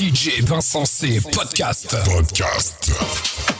DJ Vincent C. Podcast. Podcast.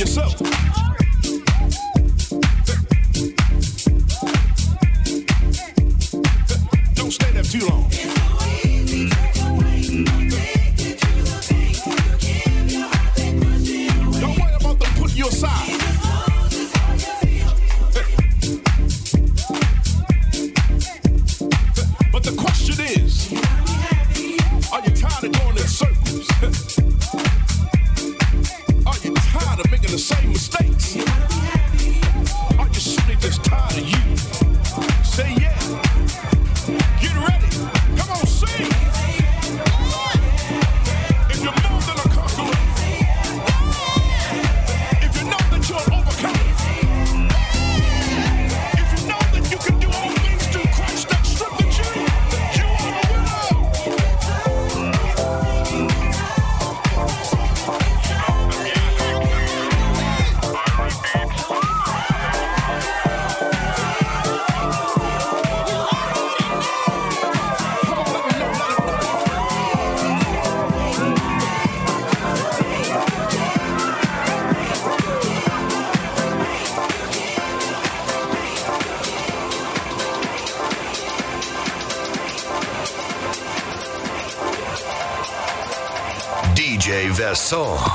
yourself. pasó.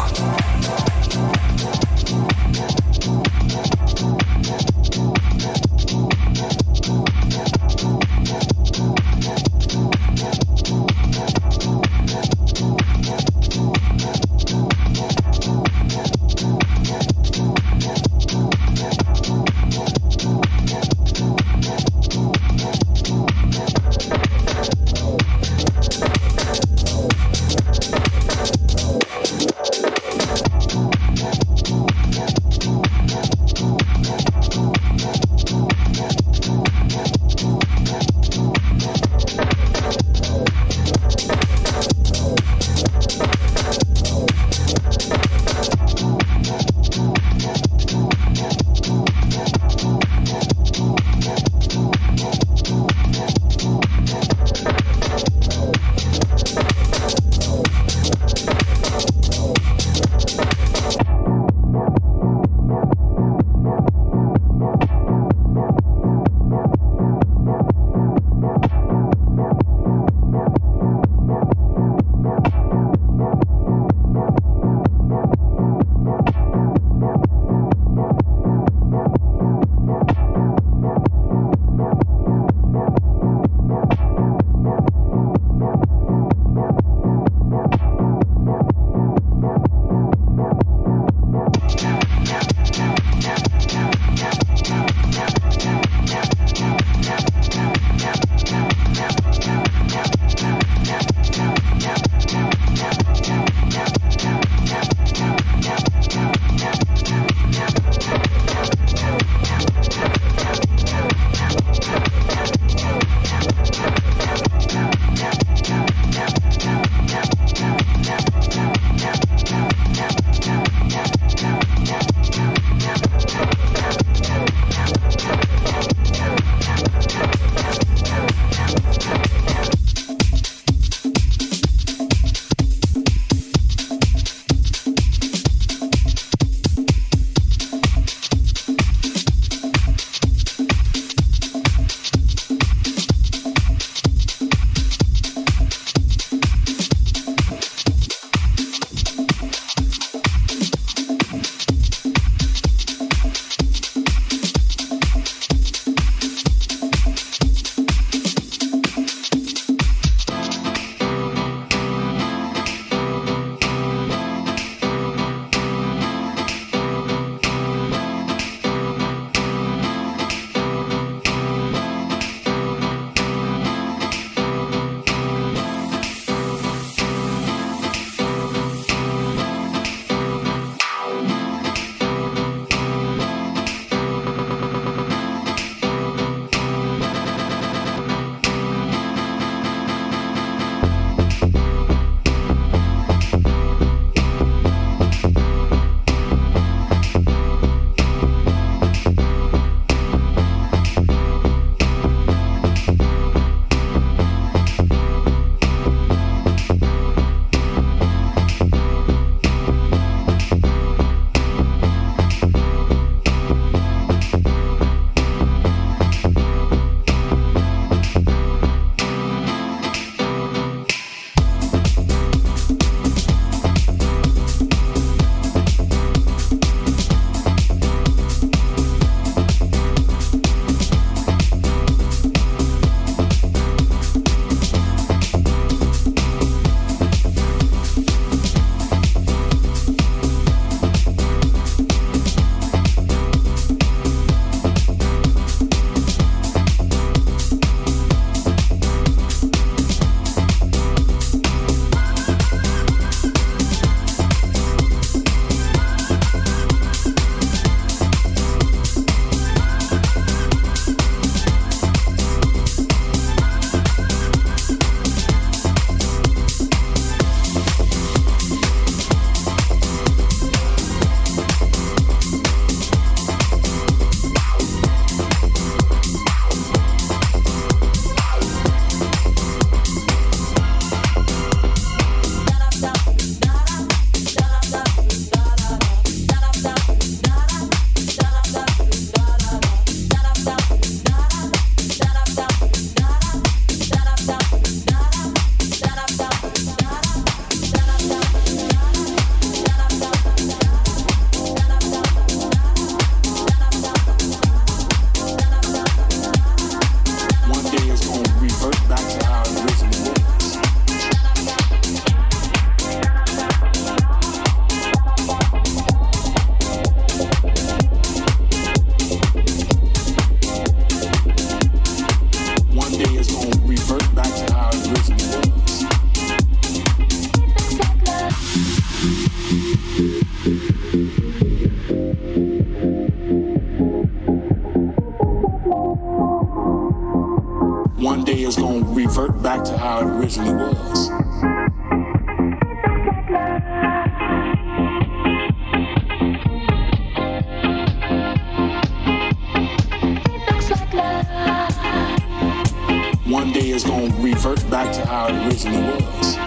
the world.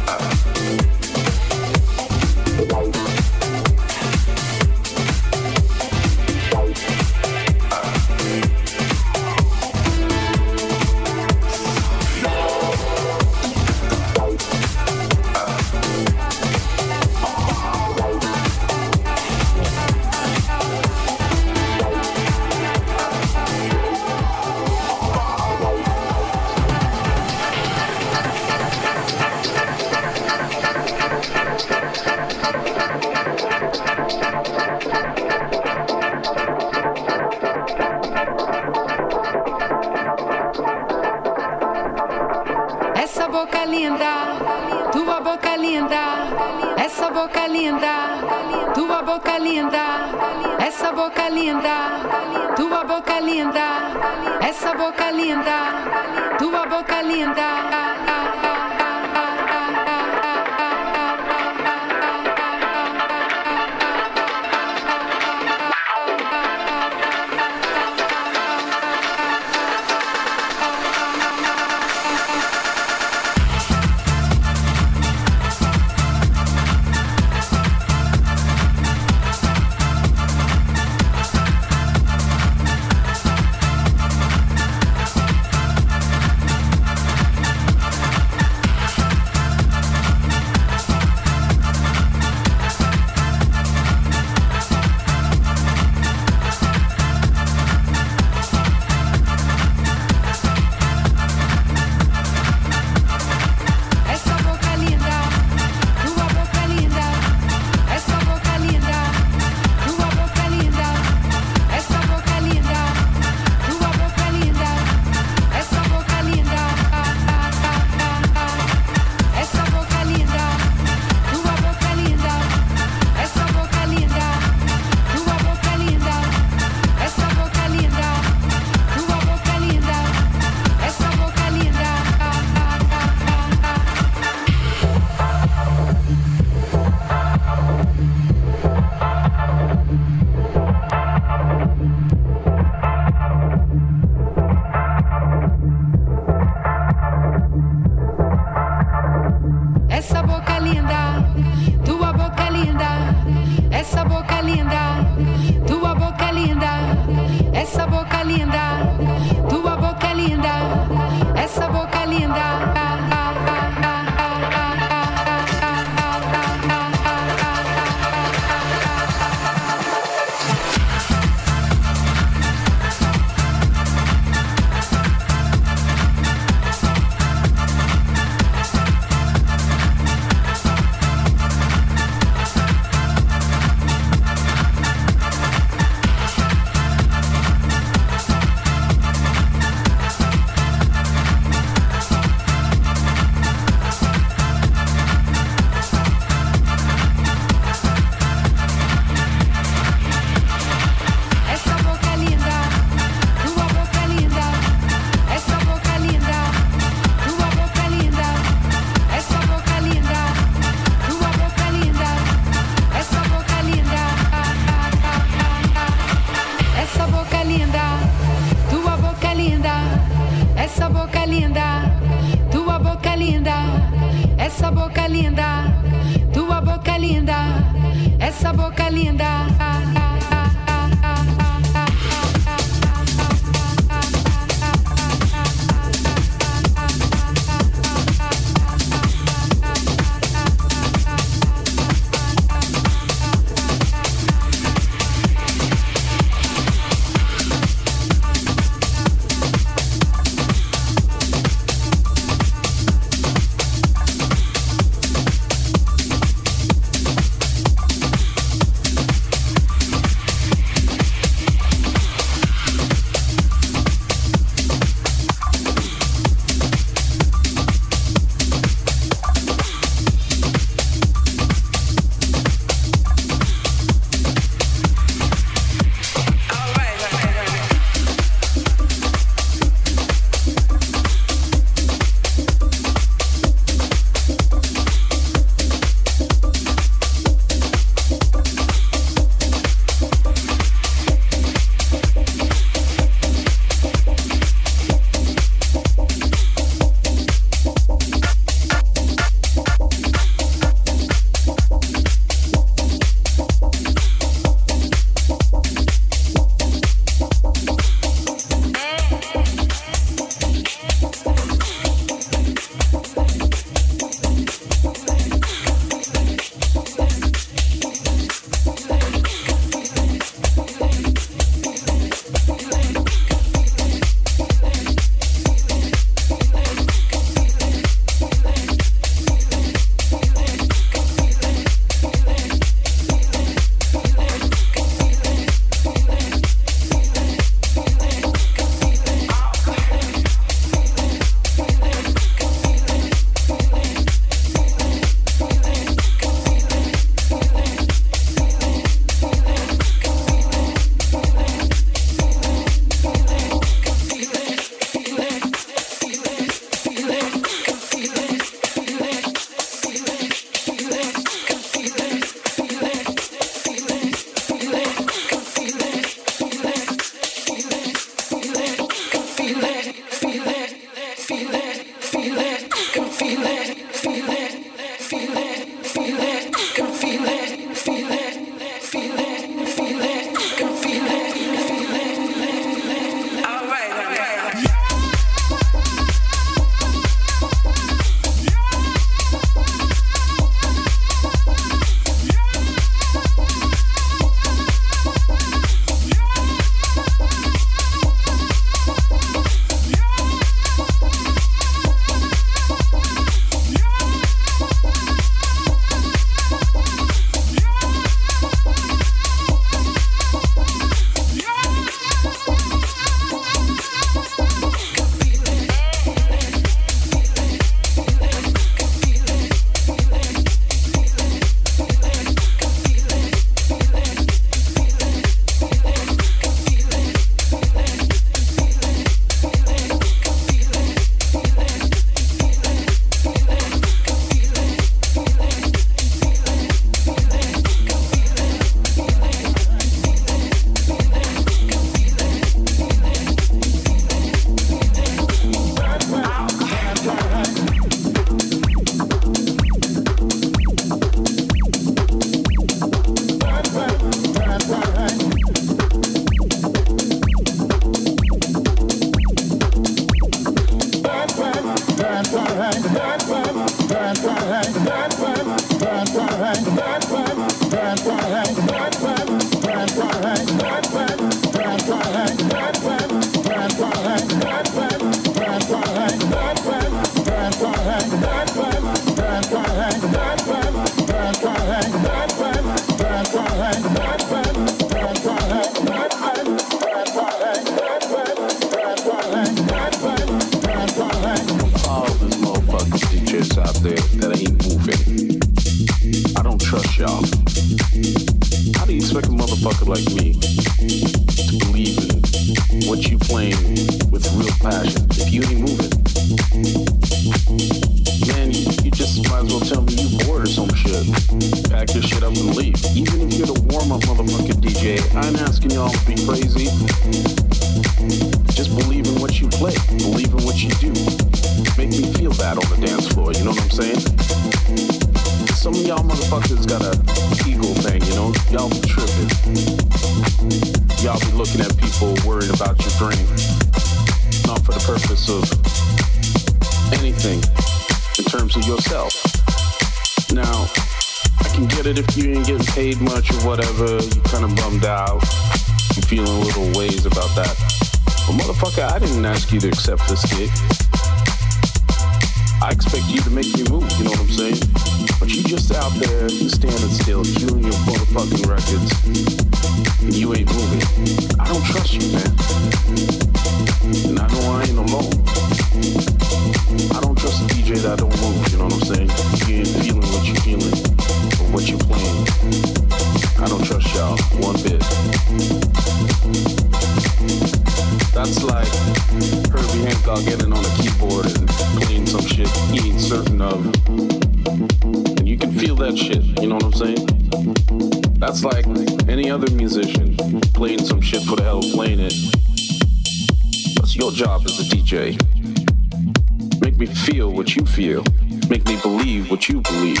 me feel what you feel, make me believe what you believe.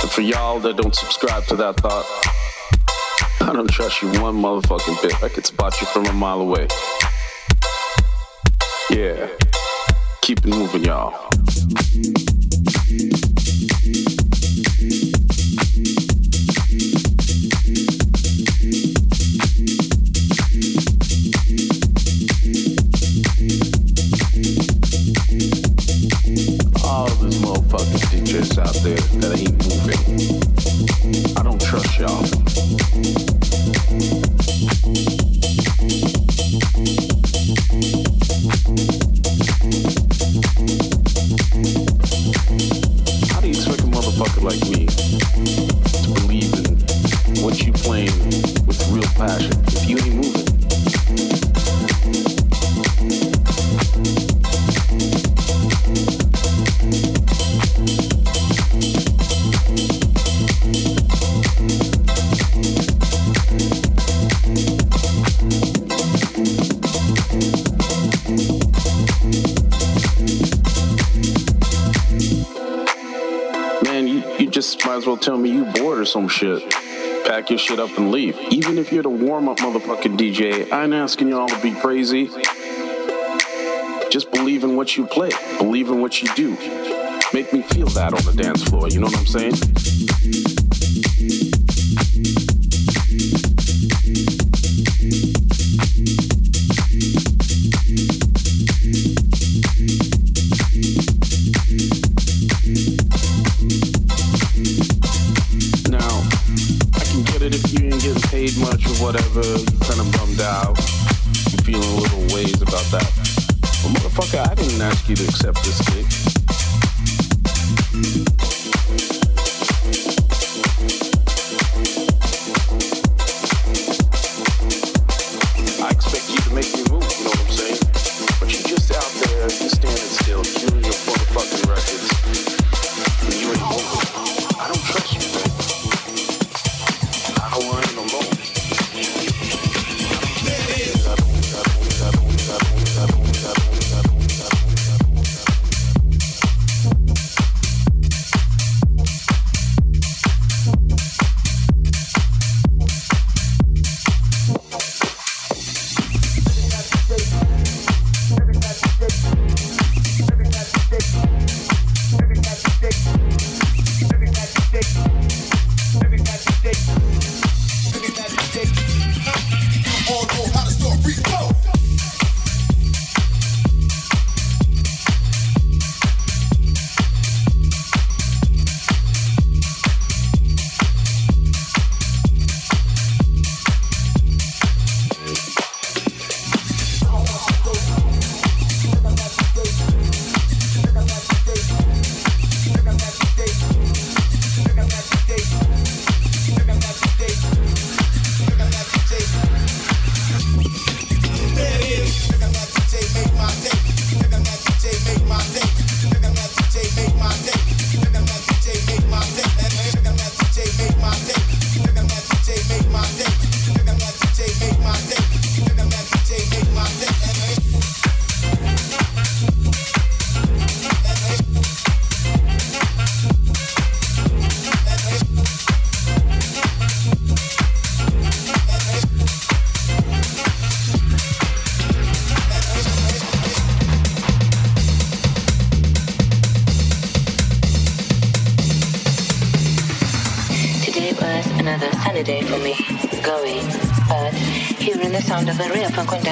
And for y'all that don't subscribe to that thought, I don't trust you one motherfucking bit. I could spot you from a mile away. Yeah, keep it moving, y'all. home shit. Pack your shit up and leave. Even if you're the warm up motherfucking DJ, I ain't asking y'all to be crazy. Just believe in what you play, believe in what you do. Make me feel that on the dance floor, you know what I'm saying? Bangun.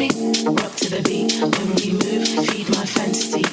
me, rock to the beat. When we move, feed my fantasy.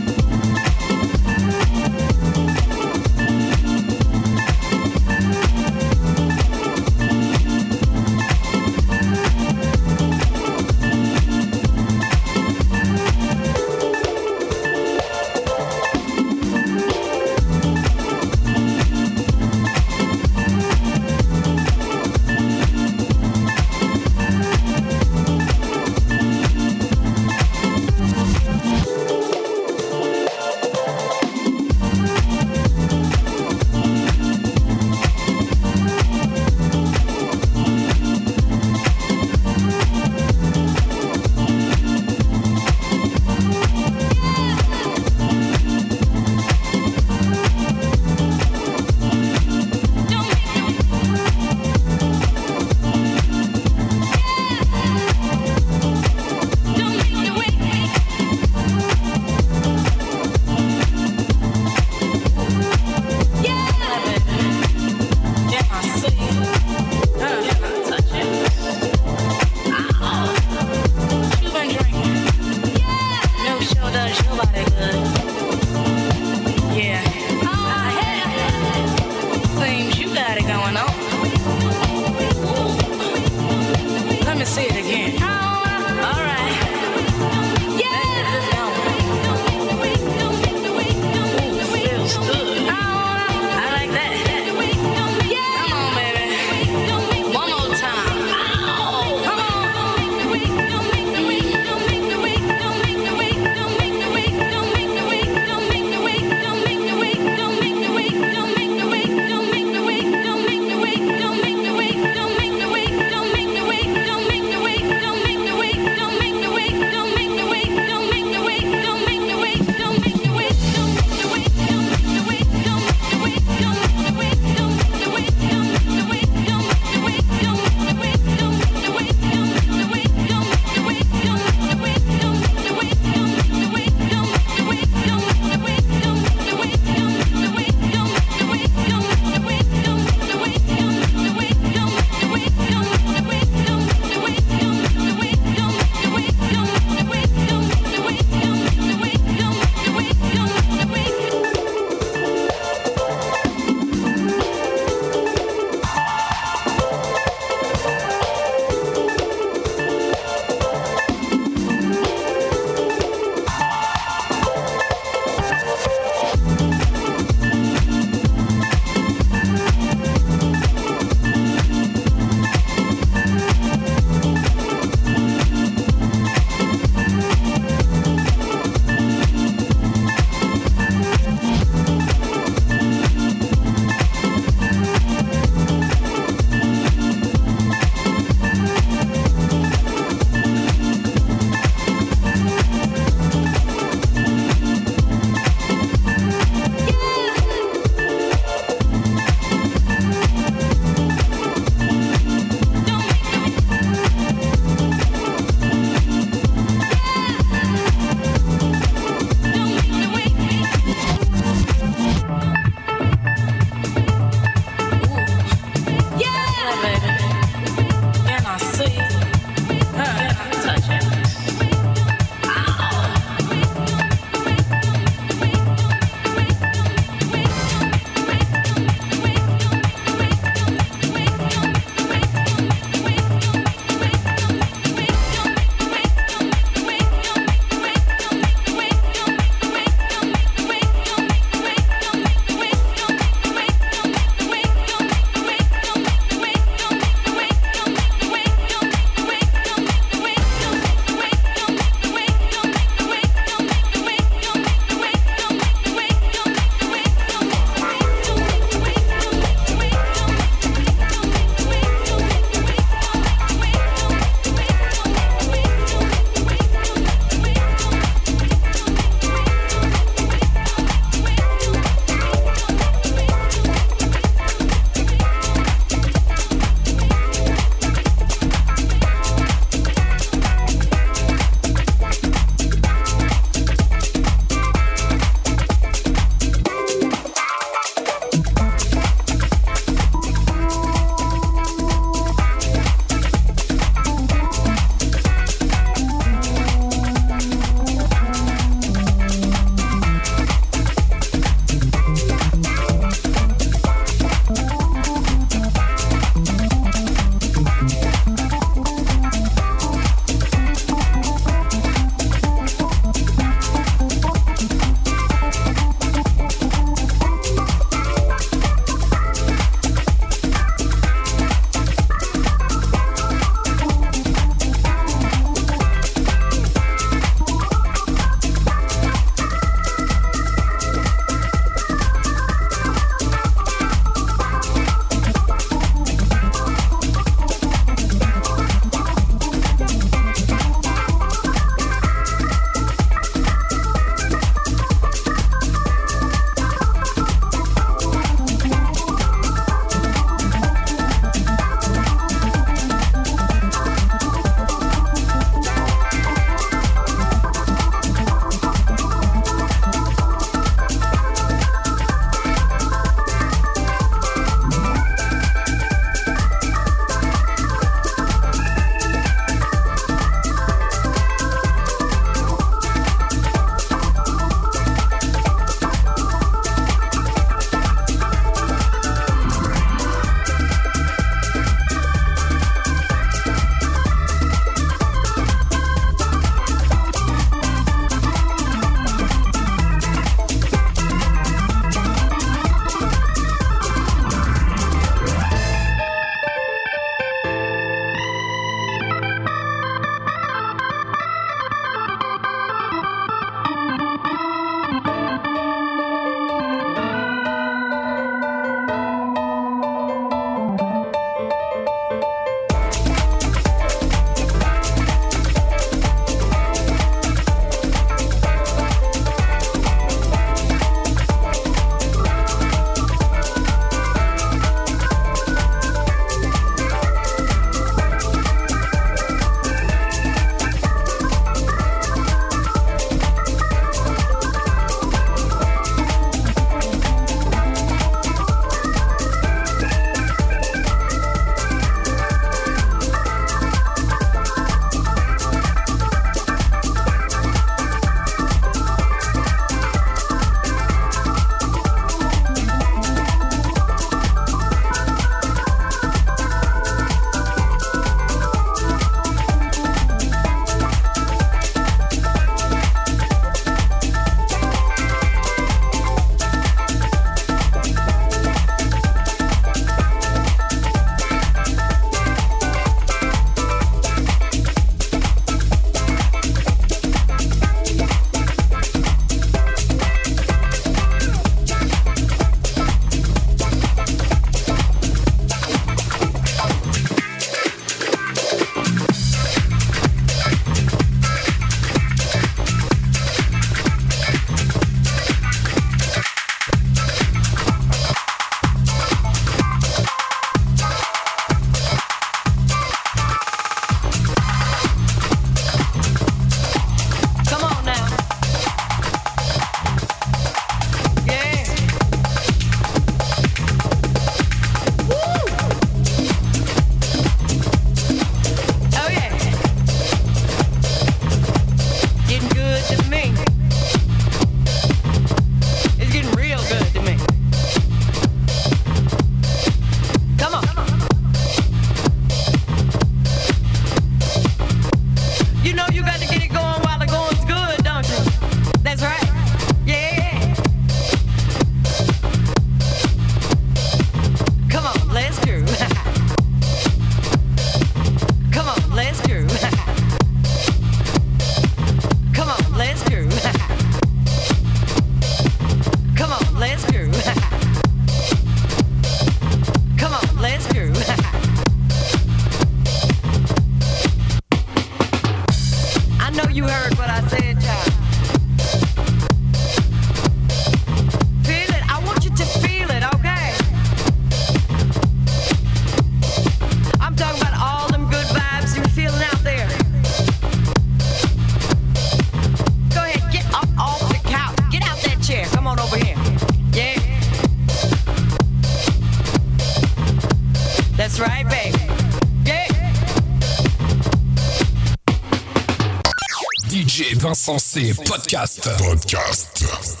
Insensé Podcast. Podcast.